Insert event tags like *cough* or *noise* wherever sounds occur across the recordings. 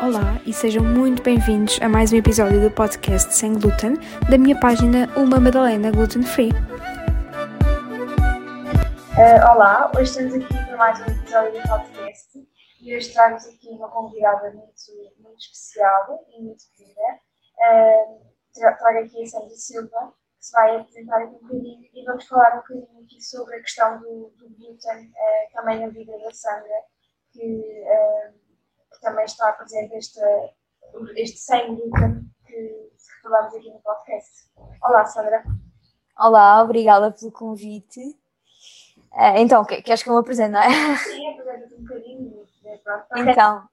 Olá e sejam muito bem-vindos a mais um episódio do podcast Sem Glúten da minha página Uma Madalena Gluten Free. Uh, olá, hoje estamos aqui para mais um episódio do podcast e hoje trago aqui uma convidada muito, muito especial e muito querida. Uh, trago aqui a Sandra Silva, se vai apresentar aqui um bocadinho e vamos falar um bocadinho aqui sobre a questão do, do glúten, uh, também na vida da Sandra, que, que também está presente este, este sem glúten que falamos aqui no podcast. Olá, Sandra. Olá, obrigada pelo convite. Uh, então, queres que eu me apresente, não é? Sim, apresenta-te um bocadinho. Né, então,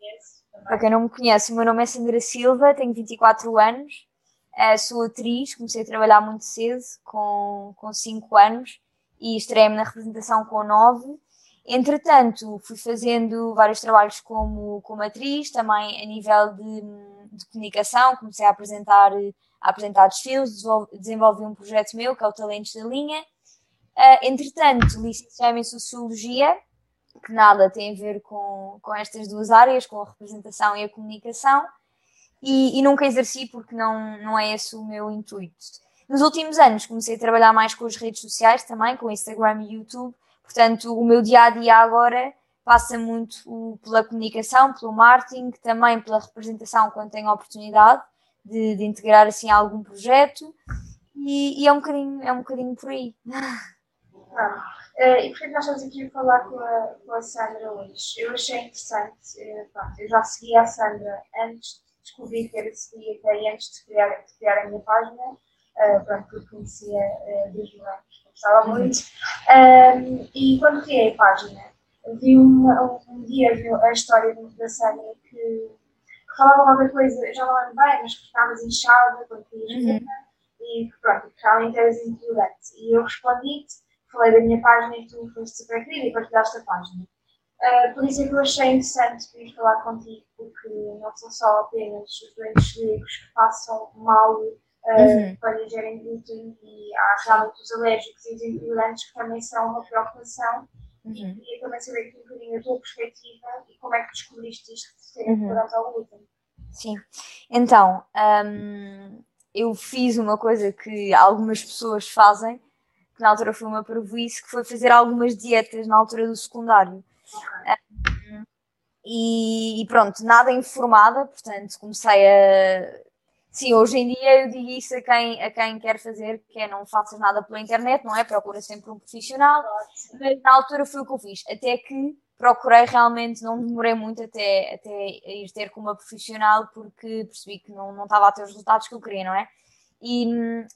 para quem não me conhece, o meu nome é Sandra Silva, tenho 24 anos, uh, sou atriz, comecei a trabalhar muito cedo, com, com 5 anos, e estreiei-me na representação com 9. Entretanto, fui fazendo vários trabalhos como, como atriz, também a nível de, de comunicação, comecei a apresentar, a apresentar desfiles, desenvolvi um projeto meu, que é o Talentos da Linha, Uh, entretanto, licenciei-me em Sociologia, que nada tem a ver com, com estas duas áreas, com a representação e a comunicação, e, e, nunca exerci porque não, não é esse o meu intuito. Nos últimos anos comecei a trabalhar mais com as redes sociais também, com Instagram e YouTube, portanto o meu dia a dia agora passa muito pela comunicação, pelo marketing, também pela representação quando tenho a oportunidade de, de integrar assim algum projeto e, e, é um bocadinho, é um bocadinho por aí. Uh, e porquê que nós estamos aqui a falar com a, com a Sandra hoje? Eu achei interessante, uh, pronto, eu já segui a Sandra antes, descobri que era até antes de criar, de criar a minha página, uh, pronto, porque conhecia uh, desde anos, gostava uhum. muito. Um, e quando criei a página, vi uma, um, dia a história da Sandra que, que falava qualquer coisa, já não lembro bem, mas que ficavas inchada quando querias uhum. e pronto, realmente eras intolerante. E eu respondi-te falei da minha página e tu foste super querida e partilhaste a página. Uh, por eu achei interessante vir falar contigo, porque não são só apenas os doentes celíacos que passam mal uh, uhum. quando ingerem glúten e há realmente os alérgicos e os intolerantes que também são uma preocupação. Uhum. E queria também saber aqui um bocadinho a tua perspectiva e como é que descobriste isto de serem uhum. intolerantes ao glúten. Sim, então um, eu fiz uma coisa que algumas pessoas fazem que na altura foi uma prejuízo, que foi fazer algumas dietas na altura do secundário. E, e, pronto, nada informada, portanto comecei a. Sim, hoje em dia eu digo isso a quem, a quem quer fazer, que é não faças nada pela internet, não é? Procura sempre um profissional. Mas na altura foi o que eu fiz. Até que procurei realmente, não demorei muito até, até ir ter com uma profissional, porque percebi que não, não estava a ter os resultados que eu queria, não é? e,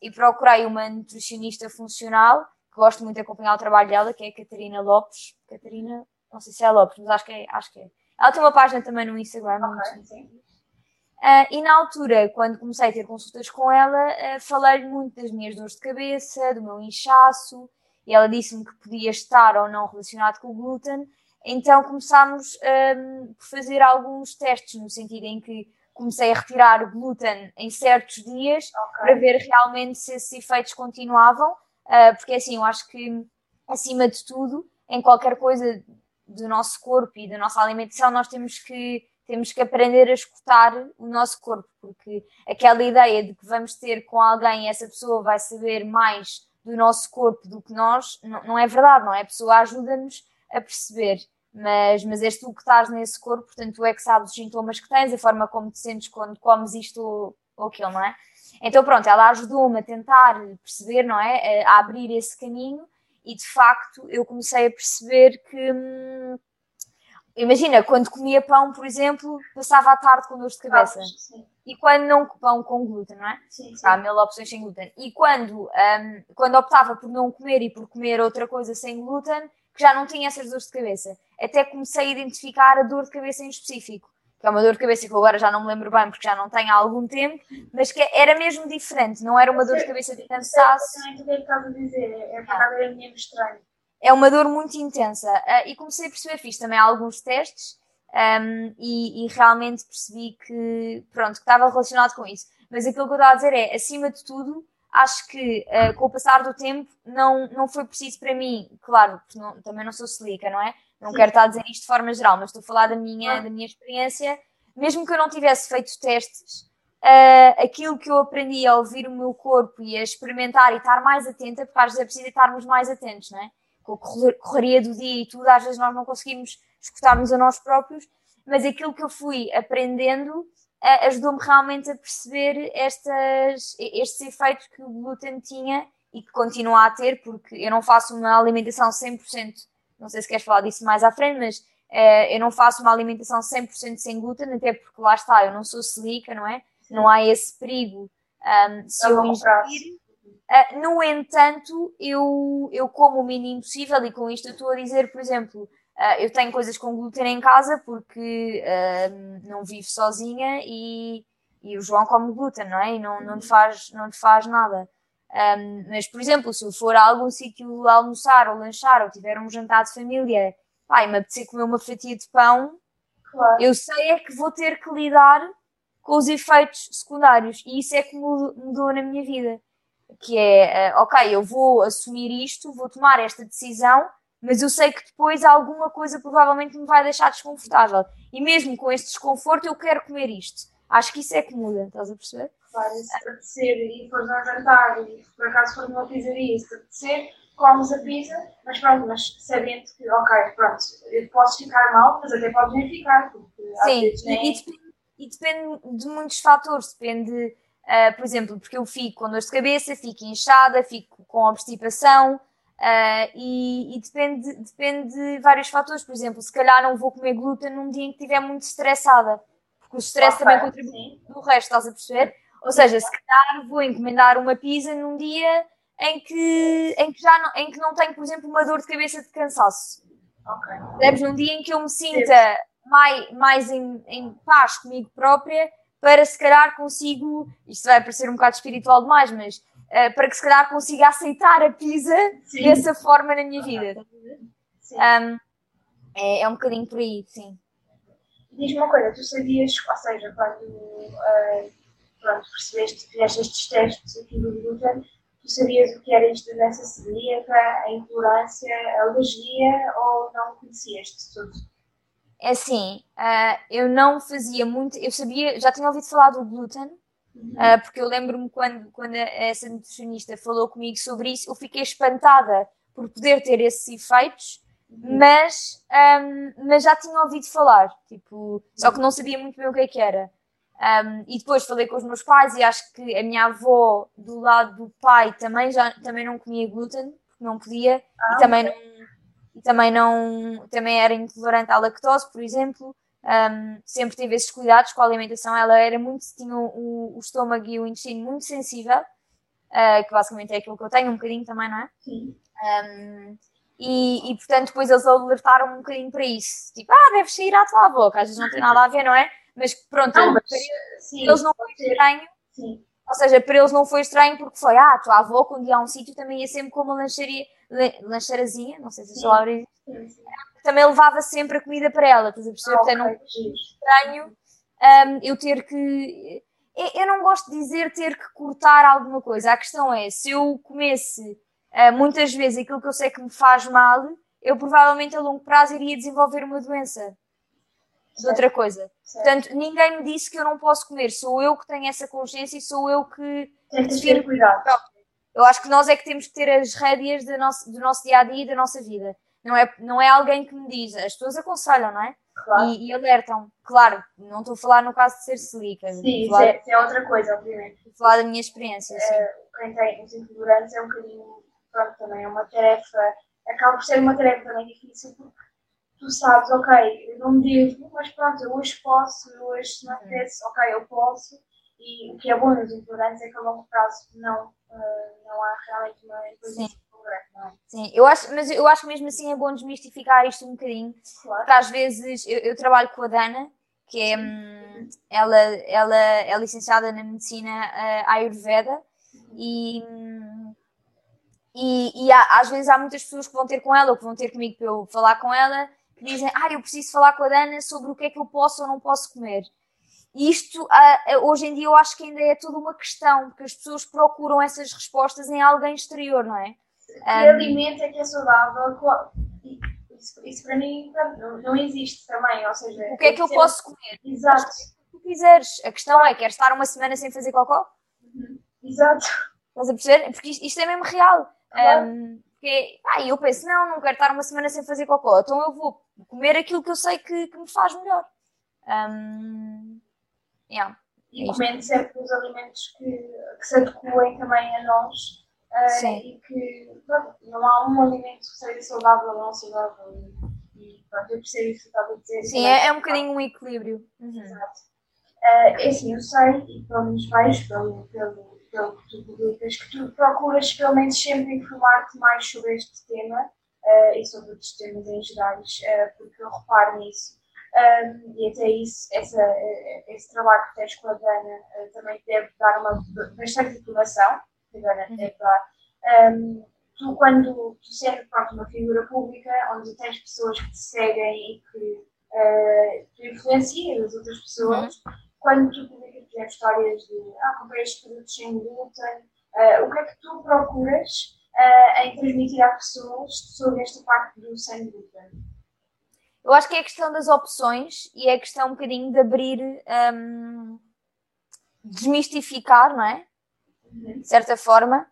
e procurei uma nutricionista funcional, que gosto muito de acompanhar o trabalho dela, que é a Catarina Lopes. Catarina, não sei se é Lopes, mas acho que é. Acho que é. Ela tem uma página também no Instagram. Okay, uh, e na altura, quando comecei a ter consultas com ela, uh, falei-lhe muito das minhas dores de cabeça, do meu inchaço, e ela disse-me que podia estar ou não relacionado com o glúten. Então começámos um, por fazer alguns testes, no sentido em que comecei a retirar o glúten em certos dias okay. para ver realmente se esses efeitos continuavam, uh, porque assim, eu acho que acima de tudo, em qualquer coisa do nosso corpo e da nossa alimentação, nós temos que temos que aprender a escutar o nosso corpo, porque aquela ideia de que vamos ter com alguém e essa pessoa vai saber mais do nosso corpo do que nós, não, não é verdade, não é? A pessoa ajuda-nos a perceber mas, mas és tu que estás nesse corpo, portanto tu é que sabes os sintomas que tens, a forma como te sentes quando comes isto ou aquilo, não é? Então pronto, ela ajudou-me a tentar perceber, não é? A abrir esse caminho e de facto eu comecei a perceber que. Hum, imagina, quando comia pão, por exemplo, passava a tarde com dor de cabeça. Ah, e quando não pão com glúten, não é? Sim, sim. Há mil opções sem glúten. E quando, um, quando optava por não comer e por comer outra coisa sem glúten, que já não tinha essas dores de cabeça. Até comecei a identificar a dor de cabeça em específico, que é uma dor de cabeça que eu agora já não me lembro bem porque já não tenho há algum tempo, mas que era mesmo diferente, não era uma dor de cabeça de cansaço. Não é que a dizer, é é mesmo estranho. É uma dor muito intensa. Uh, e comecei a perceber, fiz também alguns testes um, e, e, realmente percebi que, pronto, que estava relacionado com isso. Mas aquilo que eu estava a dizer é, acima de tudo, acho que uh, com o passar do tempo não, não foi preciso para mim, claro, não, também não sou celíaca, não é? Não quero estar a dizer isto de forma geral, mas estou a falar da minha, da minha experiência. Mesmo que eu não tivesse feito testes, uh, aquilo que eu aprendi a ouvir o meu corpo e a experimentar e estar mais atenta, porque às vezes é preciso estarmos mais atentos, não é? Com a correria do dia e tudo, às vezes nós não conseguimos escutar-nos a nós próprios, mas aquilo que eu fui aprendendo uh, ajudou-me realmente a perceber estas, estes efeitos que o glúten tinha e que continua a ter, porque eu não faço uma alimentação 100%, não sei se queres falar disso mais à frente, mas uh, eu não faço uma alimentação 100% sem glúten, até porque lá está, eu não sou celíaca, não é? Não há esse perigo um, se eu ingerir. Uh, no entanto, eu, eu como o mínimo possível, e com isto eu estou a dizer, por exemplo, Uh, eu tenho coisas com glúten em casa porque uh, não vivo sozinha e, e o João come glúten, não é? E não, não, te, faz, não te faz nada. Um, mas, por exemplo, se eu for a algum sítio almoçar ou lanchar ou tiver um jantar de família, pai, me apetecer comer uma fatia de pão, claro. eu sei é que vou ter que lidar com os efeitos secundários e isso é que mudou na minha vida. Que é, uh, ok, eu vou assumir isto, vou tomar esta decisão mas eu sei que depois alguma coisa provavelmente me vai deixar desconfortável. E mesmo com este desconforto, eu quero comer isto. Acho que isso é que muda, estás a perceber? Se apetecer e fores ao jantar e por acaso for numa pizzaria e se apetecer, comes a pizza, mas pronto, mas sabendo que, ok, pronto, eu posso ficar mal, mas até pode nem ficar, porque Sim, vezes nem... e, depende, e depende de muitos fatores, depende, uh, por exemplo, porque eu fico com dor de cabeça, fico inchada, fico com obstipação, Uh, e, e, depende, depende de vários fatores. Por exemplo, se calhar não vou comer glúten num dia em que estiver muito estressada, porque o stress okay, também contribui no resto, estás a perceber? Ou seja, se calhar vou encomendar uma pizza num dia em que, em que, já não, em que não tenho, por exemplo, uma dor de cabeça de cansaço. Okay. Num dia em que eu me sinta mais, mais em, em paz comigo própria, para se calhar consigo, isto vai parecer um bocado espiritual demais, mas uh, para que se calhar consiga aceitar a pizza sim. dessa forma na minha vida. Um, é, é um bocadinho por aí, sim. Diz-me uma coisa, tu sabias, ou seja, quando uh, pronto, percebeste, fizeste estes testes aqui do glúten, tu sabias o que era isto da doença celíaca, a intolerância, a alergia ou não conhecias de tudo? É assim, uh, eu não fazia muito, eu sabia, já tinha ouvido falar do glúten, Uh, porque eu lembro-me quando, quando essa nutricionista falou comigo sobre isso, eu fiquei espantada por poder ter esses efeitos, mas, um, mas já tinha ouvido falar, tipo, só que não sabia muito bem o que, é que era. Um, e depois falei com os meus pais e acho que a minha avó do lado do pai também, já, também não comia glúten, porque não podia, ah, e também não, e também não também era intolerante à lactose, por exemplo um, sempre teve esses cuidados com a alimentação. Ela era muito, tinha o, o estômago e o intestino muito sensível, uh, que basicamente é aquilo que eu tenho, um bocadinho também, não é? Sim. Um, e, e, portanto, depois eles alertaram um bocadinho para isso. Tipo, ah, deves sair à tua boca. Às vezes não tem nada a ver, não é? Mas pronto, não, mas, para sim, eles não foi estranho. Sim. Ou seja, para eles não foi estranho porque foi, ah, a tua avó, quando ia a um sítio, também ia sempre com uma lancharia, lancheirazinha, não sei se a palavra existe, também levava sempre a comida para ela, estás a perceber? Ah, Portanto, okay. não estranho um, eu ter que. Eu não gosto de dizer ter que cortar alguma coisa. A questão é, se eu comesse uh, muitas vezes aquilo que eu sei que me faz mal, eu provavelmente a longo prazo iria desenvolver uma doença de outra coisa. Certo. Portanto, ninguém me disse que eu não posso comer. Sou eu que tenho essa consciência e sou eu que. Tens que ter cuidado. Eu acho que nós é que temos que ter as rédeas do nosso, do nosso dia a dia e da nossa vida. Não é, não é alguém que me diz, as pessoas aconselham, não é? Claro. E, e, alertam. Claro, não estou a falar no caso de ser silica. Sim, isso é, é, outra coisa, obviamente. Estou a falar da minha experiência. É, quem tem os intolerantes é um bocadinho, pronto, também é uma tarefa, acaba por ser uma tarefa também difícil porque tu sabes, ok, eu não me devo, mas pronto, eu hoje posso, eu hoje se me apetece, ok, eu posso. E o que é bom nos intolerantes é que a longo prazo não, uh, não há realmente uma coisa Sim, eu acho, mas eu acho que mesmo assim é bom desmistificar isto um bocadinho, claro. porque às vezes eu, eu, trabalho com a Dana, que é hum, ela, ela é licenciada na medicina uh, Ayurveda e, e, e há, às vezes há muitas pessoas que vão ter com ela ou que vão ter comigo para eu falar com ela dizem, ah, eu preciso falar com a Dana sobre o que é que eu posso ou não posso comer. E isto, uh, hoje em dia, eu acho que ainda é toda uma questão, porque as pessoas procuram essas respostas em alguém exterior, não é? Que um, alimento é que é saudável? Isso, isso para mim não, não, existe também, ou seja... O que é que eu posso comer? Exato. Se tu quiseres. A questão é, queres estar uma semana sem fazer cocó? Uhum. Exato. Estás a perceber? Porque isto, isto é mesmo real. Claro. Um, porque, ah, eu penso, não, não quero estar uma semana sem fazer cocó, então eu vou comer aquilo que eu sei que, que me faz melhor. Um, yeah, e é comendo sempre os alimentos que, que se adequem também a nós uh, e que pronto, não há um alimento que seja saudável ou não saudável. E, pronto, eu percebo isso que estava a dizer. Sim, é, é um bocadinho um equilíbrio. Uhum. Exato. Uh, é assim, eu sei, e pelo menos vejo pelo, pelo pelo que tu publicas, que tu procuras pelo menos sempre informar-te mais sobre este tema uh, e sobre outros temas em geral, uh, porque eu reparo nisso. Um, e até isso, essa, eh, esse trabalho que tens com a Dana uh, também deve dar uma bastante informação, que a Dana uhum. deve dar. Um, tu, quando tu sendo pronto, uma figura pública, onde tens pessoas que te seguem e que tu influencias as outras pessoas, uhum. quando tu publicas por exemplo, histórias de ah, comprei estes produtos sem glúten, o que é que tu procuras uh, em transmitir às pessoas sobre esta parte do sem glúten? Eu acho que é a questão das opções e é a questão um bocadinho de abrir, um, desmistificar, não é? Uhum. De certa forma,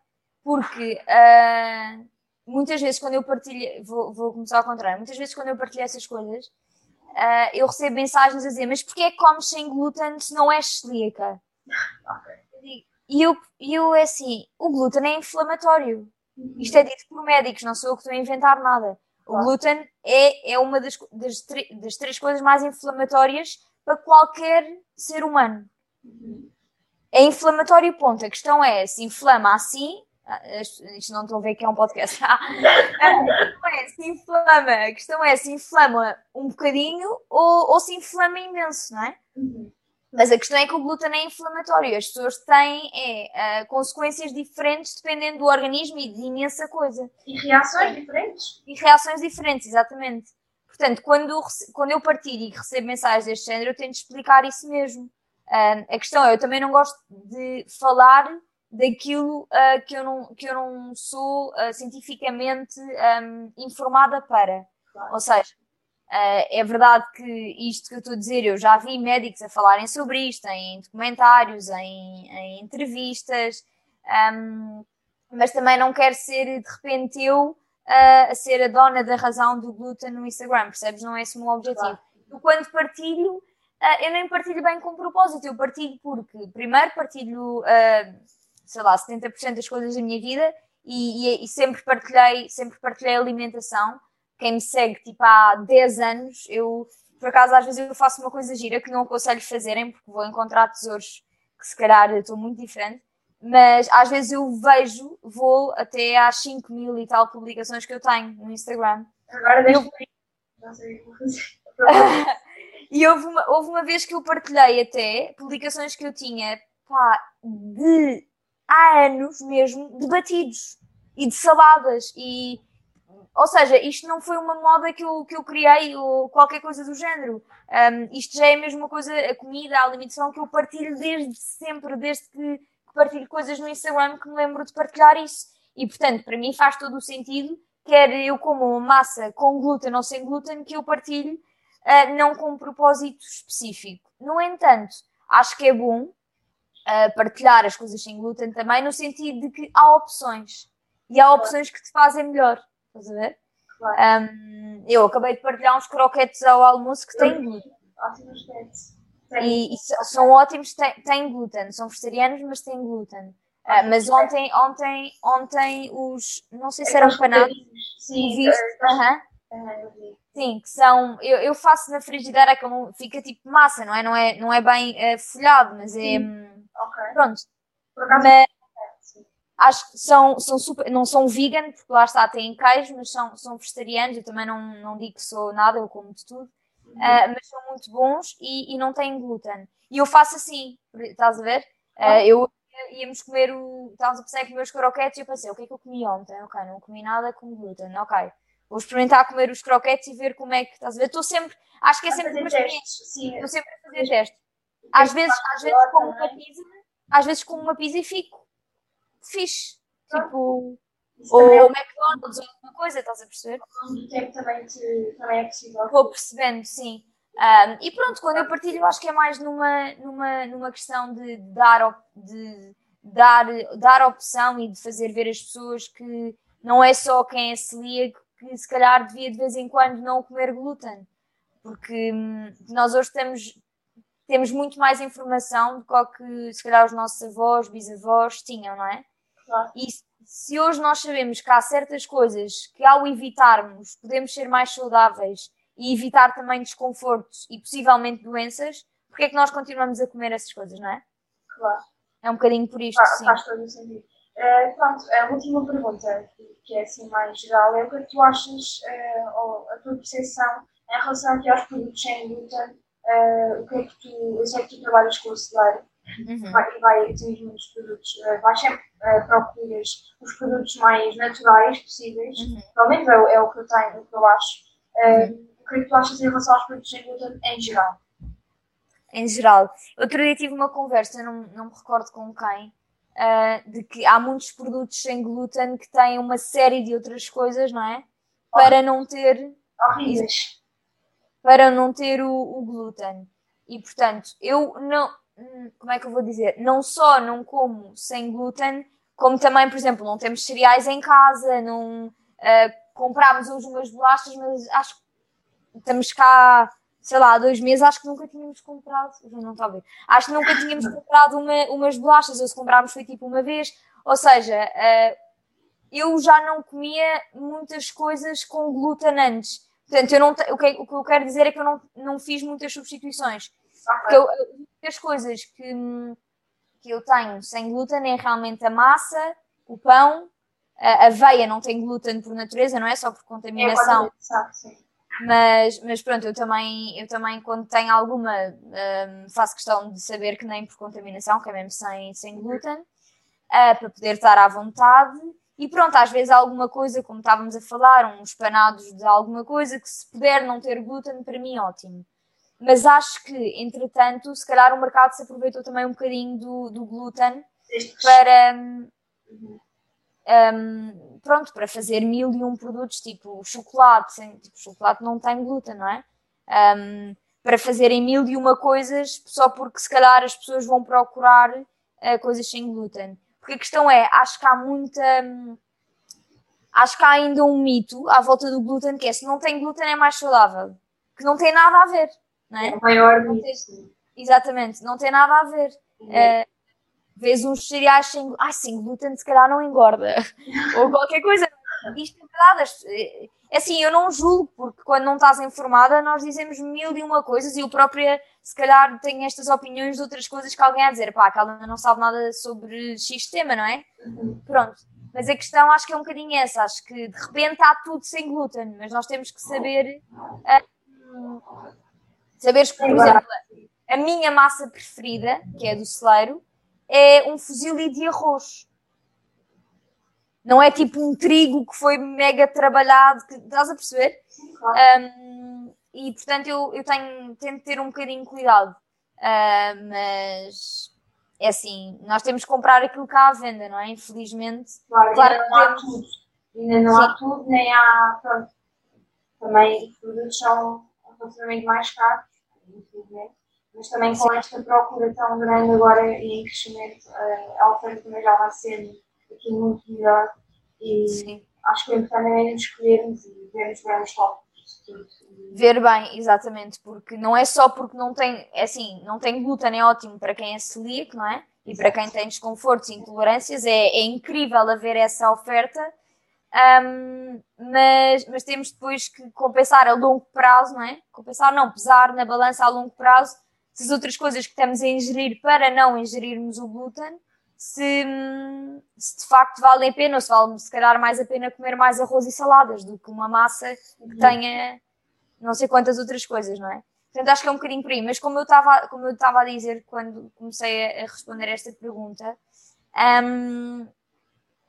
porque uh, muitas vezes quando eu partilho, vou, vou começar ao contrário, muitas vezes quando eu partilho essas coisas, uh, eu recebo mensagens a dizer: Mas porquê é que comes sem glúten se não és celíaca? *laughs* Okay. E eu, eu é assim: o glúten é inflamatório. Isto é dito por médicos, não sou eu que estou a inventar nada. O glúten é, é uma das, das, das, três coisas mais inflamatórias para qualquer ser humano. É inflamatório, ponto. A questão é se inflama assim ah, isto não estou a ver que é um podcast. *laughs* a questão é se inflama, a questão é se inflama um bocadinho ou, ou se inflama imenso, não é? Uhum. Mas a questão é que o glúten é inflamatório. As pessoas têm é, uh, consequências diferentes dependendo do organismo e de imensa coisa. E reações diferentes? E reações diferentes, exatamente. Portanto, quando, quando eu partilho e recebo mensagens deste género, eu tento explicar isso mesmo. Uh, a questão é, eu também não gosto de falar daquilo uh, que, eu não, que eu não sou uh, cientificamente um, informada para. Claro. Ou seja, uh, é verdade que isto que eu estou a dizer, eu já vi médicos a falarem sobre isto em documentários, em, em entrevistas, um, mas também não quero ser de repente eu a ser a dona da razão do glúten no Instagram, percebes? Não é esse o meu objetivo. Claro. Eu, quando partilho, eu nem partilho bem com propósito, eu partilho porque, primeiro, partilho sei lá, 70% das coisas da minha vida e, e, e, sempre partilhei, sempre partilhei alimentação. Quem me segue, tipo, há 10 anos, eu, por acaso, às vezes eu faço uma coisa gira que não aconselho fazerem, porque vou encontrar tesouros que se calhar estou muito diferente, mas às vezes eu vejo, vou até às 5 mil e tal publicações que eu tenho no Instagram. Agora deixa eu... sei o que fazer. *laughs* *laughs* e houve uma, houve uma vez que eu partilhei até publicações que eu tinha pá, de há anos mesmo debatidos e de saladas e ou seja, isto não foi uma moda que eu, que eu criei ou qualquer coisa do género. Um, isto já é a mesma coisa, a comida, a alimentação que eu partilho desde sempre, desde que, partilho coisas no Instagram que me lembro de partilhar isso. E portanto, para mim faz todo o sentido, quer eu como uma massa com glúten ou sem glúten, que eu partilho, uh, não com um propósito específico. No entanto, acho que é bom uh, partilhar as coisas sem glúten também, no sentido de que há opções. E há opções que te fazem melhor. Estás a ver? Claro. Um, eu acabei de partilhar uns croquetes ao almoço que têm glúten. Ótimos croquetes. E, e, são ótimos, têm, têm glúten. São vegetarianos, mas têm glúten. Uh, mas ontem, ontem, ontem os. Não sei se eram panados. Sim, viste? Uh, uh, Sim, que são. Eu, eu faço na frigideira como fica tipo massa, não é? Não é, não é bem uh, folhado, mas é. Hum, Ok. Pronto. Mas acho que são, são super, não são vegan, porque lá está, têm queijo, mas são, são vegetarianos. Eu também não, não digo que sou nada, eu como de tudo. Uhum. Uh, mas são muito bons e, e não têm glúten. E eu faço assim, estás a ver? Uh, eu íamos comer o. Estávamos a pensar em comer os croquetes e eu pensei, o que é que eu comi ontem? Ok, não comi nada com glúten, ok. Vou experimentar comer os croquetes e ver como é que estás a ver. Estou sempre, acho que é sempre uma experiência. Estou sempre a fazer testes. Às vezes, às vezes como uma pizza, às vezes como uma pizza e fico fixe. Tipo, ou é... McDonald's ou alguma coisa, estás a perceber? O tempo também, te, também é possível. Vou percebendo, sim. Um, e pronto, quando eu partilho, eu acho que é mais numa, numa, numa questão de dar, de dar, dar opção e de fazer ver as pessoas que não é só quem é celíaco que se calhar devia de vez em quando não comer glúten. Porque hum, nós hoje temos, temos muito mais informação do que se calhar os nossos avós, bisavós tinham, não é? Claro. E se hoje nós sabemos que há certas coisas que ao evitarmos podemos ser mais saudáveis e evitar também desconfortos e possivelmente doenças, porque é que nós continuamos a comer essas coisas, não é? Claro. É um bocadinho por isto, faz, sim. Faz todo o sentido. Uh, pronto, a última pergunta, que é assim mais geral, é o que é tu achas, uh, ou a tua percepção em relação aqui aos produtos sem glúten, uh, o que é que tu, eu sei que tu trabalhas com o celeiro, uhum. vai, vai muitos produtos, uh, vais sempre uh, procuras os produtos mais naturais possíveis, uhum. pelo menos é, é, o que eu tenho, o que eu acho. Uhum. O que é que tu achas em relação aos produtos sem glúten em geral? Em geral. Outro dia tive uma conversa, não, não me recordo com quem, uh, de que há muitos produtos sem glúten que têm uma série de outras coisas, não é? Para não ter. Horríveis. Para não ter o, o glúten. E portanto, eu não como é que eu vou dizer? Não só não como sem glúten, como também, por exemplo, não temos cereais em casa, não uh, comprámos hoje umas bolachas, mas acho que estamos cá, sei lá, há dois meses, acho que nunca tínhamos comprado, não está a ver, acho que nunca tínhamos comprado uma, umas bolachas, ou se comprámos foi tipo uma vez, ou seja, uh, eu já não comia muitas coisas com glúten antes. Portanto, eu não, o, que, o que eu quero dizer é que eu não, não fiz muitas substituições. Porque eu, as coisas que, que eu tenho sem glúten é realmente a massa, o pão, a aveia não tem glúten por natureza, não é? Só por contaminação. É, mas, mas pronto, eu também, eu também quando tenho alguma, um, faço questão de saber que nem por contaminação, que é mesmo sem, sem glúten, uh, para poder estar à vontade. E pronto, às vezes alguma coisa, como estávamos a falar, uns panados de alguma coisa, que se puder não ter glúten, para mim ótimo mas acho que, entretanto, se calhar o mercado se aproveitou também um bocadinho do, do glúten para. Um, um, pronto, para fazer mil e um produtos, tipo chocolate, sem, tipo, chocolate não tem glúten, não é? Um, para fazerem mil e uma coisas só porque se calhar as pessoas vão procurar uh, coisas sem glúten. Porque a questão é, acho que há muita. Acho que há ainda um mito à volta do glúten que é se não tem glúten é mais saudável. Que não tem nada a ver é? é maior não tem, Exatamente, não tem nada a ver. Uhum. Uh, vês uns cereais sem, ah, sem glúten, se calhar não engorda. *laughs* Ou qualquer coisa. Isto é verdade. Eh, é assim, eu não julgo, porque quando não estás informada, nós dizemos mil e uma coisas e eu própria, se calhar, tenho estas opiniões de outras coisas que alguém a dizer, pá, que ela não sabe nada sobre X tema, não é? Uhum. Pronto. Mas a questão acho que é um bocadinho essa. Acho que de repente há tudo sem glúten, mas nós temos que saber. Uh, Saberes que, por exemplo, a minha massa preferida, que é do celeiro, é um fuzile de arroz. Não é tipo um trigo que foi mega trabalhado, que, estás a perceber? Um, e portanto eu, eu tenho, tento ter um bocadinho de cuidado. Uh, mas é assim, nós temos que comprar aquilo que há à venda, não é? Infelizmente. Claro, claro ainda não há tudo. Ainda não Sim. há tudo, nem há. Pronto. Também os produtos são relativamente mais caros, infelizmente, mas também com esta procura tão grande agora e em crescimento, a oferta também já vai ser aqui muito melhor e Sim. acho que o importante é escolhermos e vermos bem os tópicos. Ver bem, exatamente, porque não é só porque não tem, é assim, não tem glúten, é ótimo para quem é celíaco, não é? E para quem tem desconfortos e intolerâncias, é, é incrível haver essa oferta um, mas, mas temos depois que compensar a longo prazo, não é? Compensar, não, pesar na balança a longo prazo se as outras coisas que estamos a ingerir para não ingerirmos o glúten, se, se de facto valem a pena ou se vale se calhar mais a pena comer mais arroz e saladas do que uma massa que uhum. tenha não sei quantas outras coisas, não é? Portanto, acho que é um bocadinho por aí. Mas como eu estava, como eu estava a dizer quando comecei a, a responder esta pergunta, um,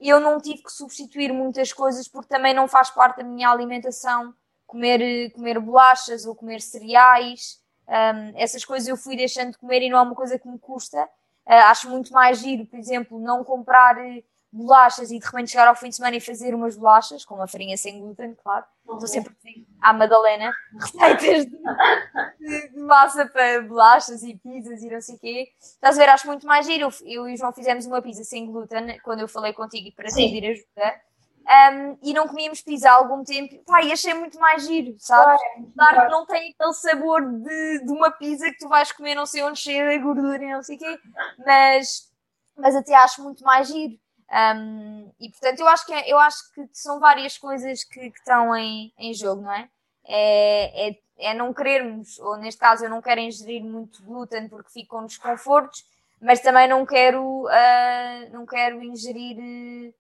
eu não tive que substituir muitas coisas porque também não faz parte da minha alimentação comer, comer bolachas ou comer cereais. Um, essas coisas eu fui deixando de comer e não é uma coisa que me custa. Uh, acho muito mais giro, por exemplo, não comprar eh, bolachas e de repente chegar ao fim de semana e fazer umas bolachas, com uma farinha sem glúten, claro. Estou sempre à Madalena receitas de, de, massa para bolachas e pizzas e não sei o quê. Estás a ver? Acho muito mais giro. Eu, e o João fizemos uma pizza sem glúten quando eu falei contigo para pedir ajuda. Um, e não comíamos pizza há algum tempo. Pá, e achei muito mais giro, sabes? Claro, claro que não tem aquele sabor de, de uma pizza que tu vais comer não sei onde cheia de gordura e não sei o quê, mas, mas até acho muito mais giro. Um, e portanto, eu acho que, é, eu acho que são várias coisas que, que estão em, em jogo, não é? É, é? é não querermos, ou neste caso, eu não quero ingerir muito glúten porque fico com desconfortos, mas também não quero, uh, não quero ingerir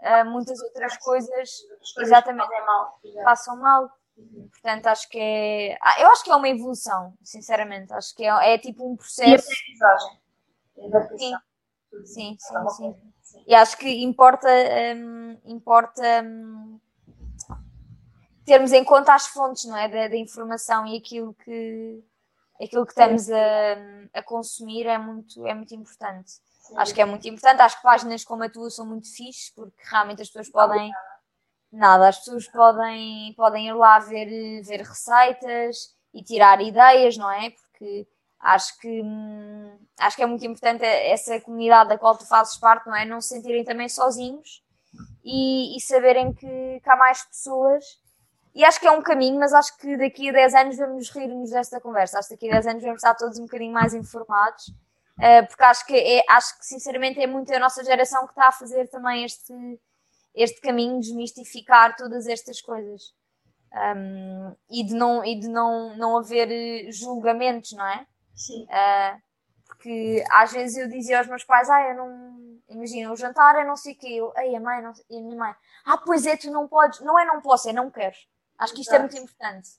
uh, muitas outras coisas, exatamente, mal, passam mal. Portanto, acho que é. Ah, eu acho que é uma evolução, sinceramente. Acho que é, é tipo um processo. E a sim. Sim, sim, sim, sim. E acho que importa, um, importa um, termos em conta as fontes, não é? Da, da informação e aquilo que, aquilo que estamos a, a consumir é muito, é muito importante. Sim. Acho que é muito importante. Acho que páginas como a tua são muito fixe, porque realmente as pessoas podem. Nada, as pessoas podem, podem ir lá ver, ver receitas e tirar ideias, não é? Porque acho que, acho que é muito importante essa comunidade da qual tu fazes parte, não é? Não se sentirem também sozinhos e, e saberem que, que há mais pessoas. E acho que é um caminho, mas acho que daqui a 10 anos vamos rir-nos desta conversa. Acho que daqui a 10 anos vamos estar todos um bocadinho mais informados uh, porque acho que, é, acho que sinceramente é muito a nossa geração que está a fazer também este, este caminho de desmistificar todas estas coisas. Um, e de, não, e de não, não haver eh, julgamentos, não é? Sim. Uh, porque às vezes eu dizia aos meus pais, ah, eu não. Imagina, o jantar é não sei o quê. Eu, Ei, a mãe, não, e a minha mãe, ah, pois é, tu não podes. Não é não posso, é não quero. Acho que isto Exato. é muito importante.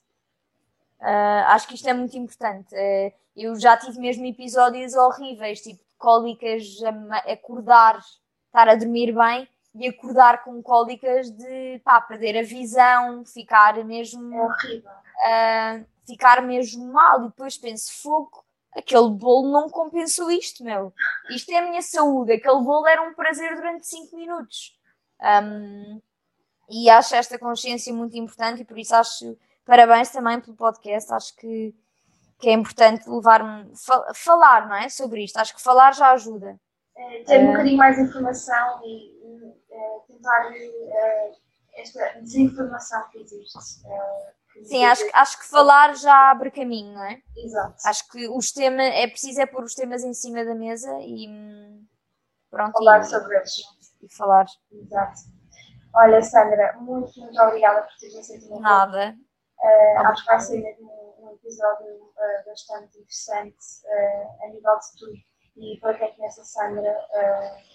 Uh, acho que isto é muito importante. Uh, eu já tive mesmo episódios horríveis, tipo cólicas acordar, estar a dormir bem e acordar com cólicas de pá, perder a visão, ficar mesmo. É horrível. Uh, ficar mesmo mal. E depois penso, fogo, aquele bolo não compensou isto, meu. Isto é a minha saúde. Aquele bolo era um prazer durante 5 minutos. Um, e acho esta consciência muito importante e por isso acho parabéns também pelo podcast. Acho que, que é importante levar falar não é, sobre isto. Acho que falar já ajuda. É, ter um uh, bocadinho mais de informação e uh, tentar uh, esta desinformação que existe. Sim, acho, acho que falar já abre caminho, não é? Exato. Acho que os temas, é preciso é pôr os temas em cima da mesa e pronto. Falar e, sobre eles. E falar. Exato. Olha, Sandra, muito, muito obrigada por teres aceito Nada. Uh, acho que vai ser mesmo um, episódio uh, bastante interessante uh, a nível de tudo. E para quem conhece a Sandra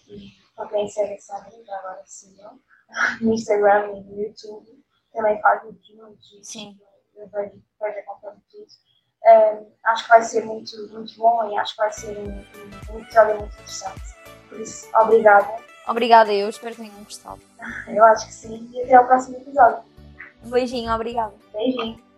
e para quem segue a Sandra, agora sigam, *laughs* no Instagram e no YouTube, também faz muito disso, Sim. Tipo, vai fazer conteúdo disso. Um, acho que vai ser muito, muito bom e acho que vai ser um, um, um episódio muito interessante. Por isso, obrigada. Obrigada, eu espero que tenham gostado. *laughs* eu acho que sim, e até ao próximo episódio. Um beijinho, obrigada. Beijinho.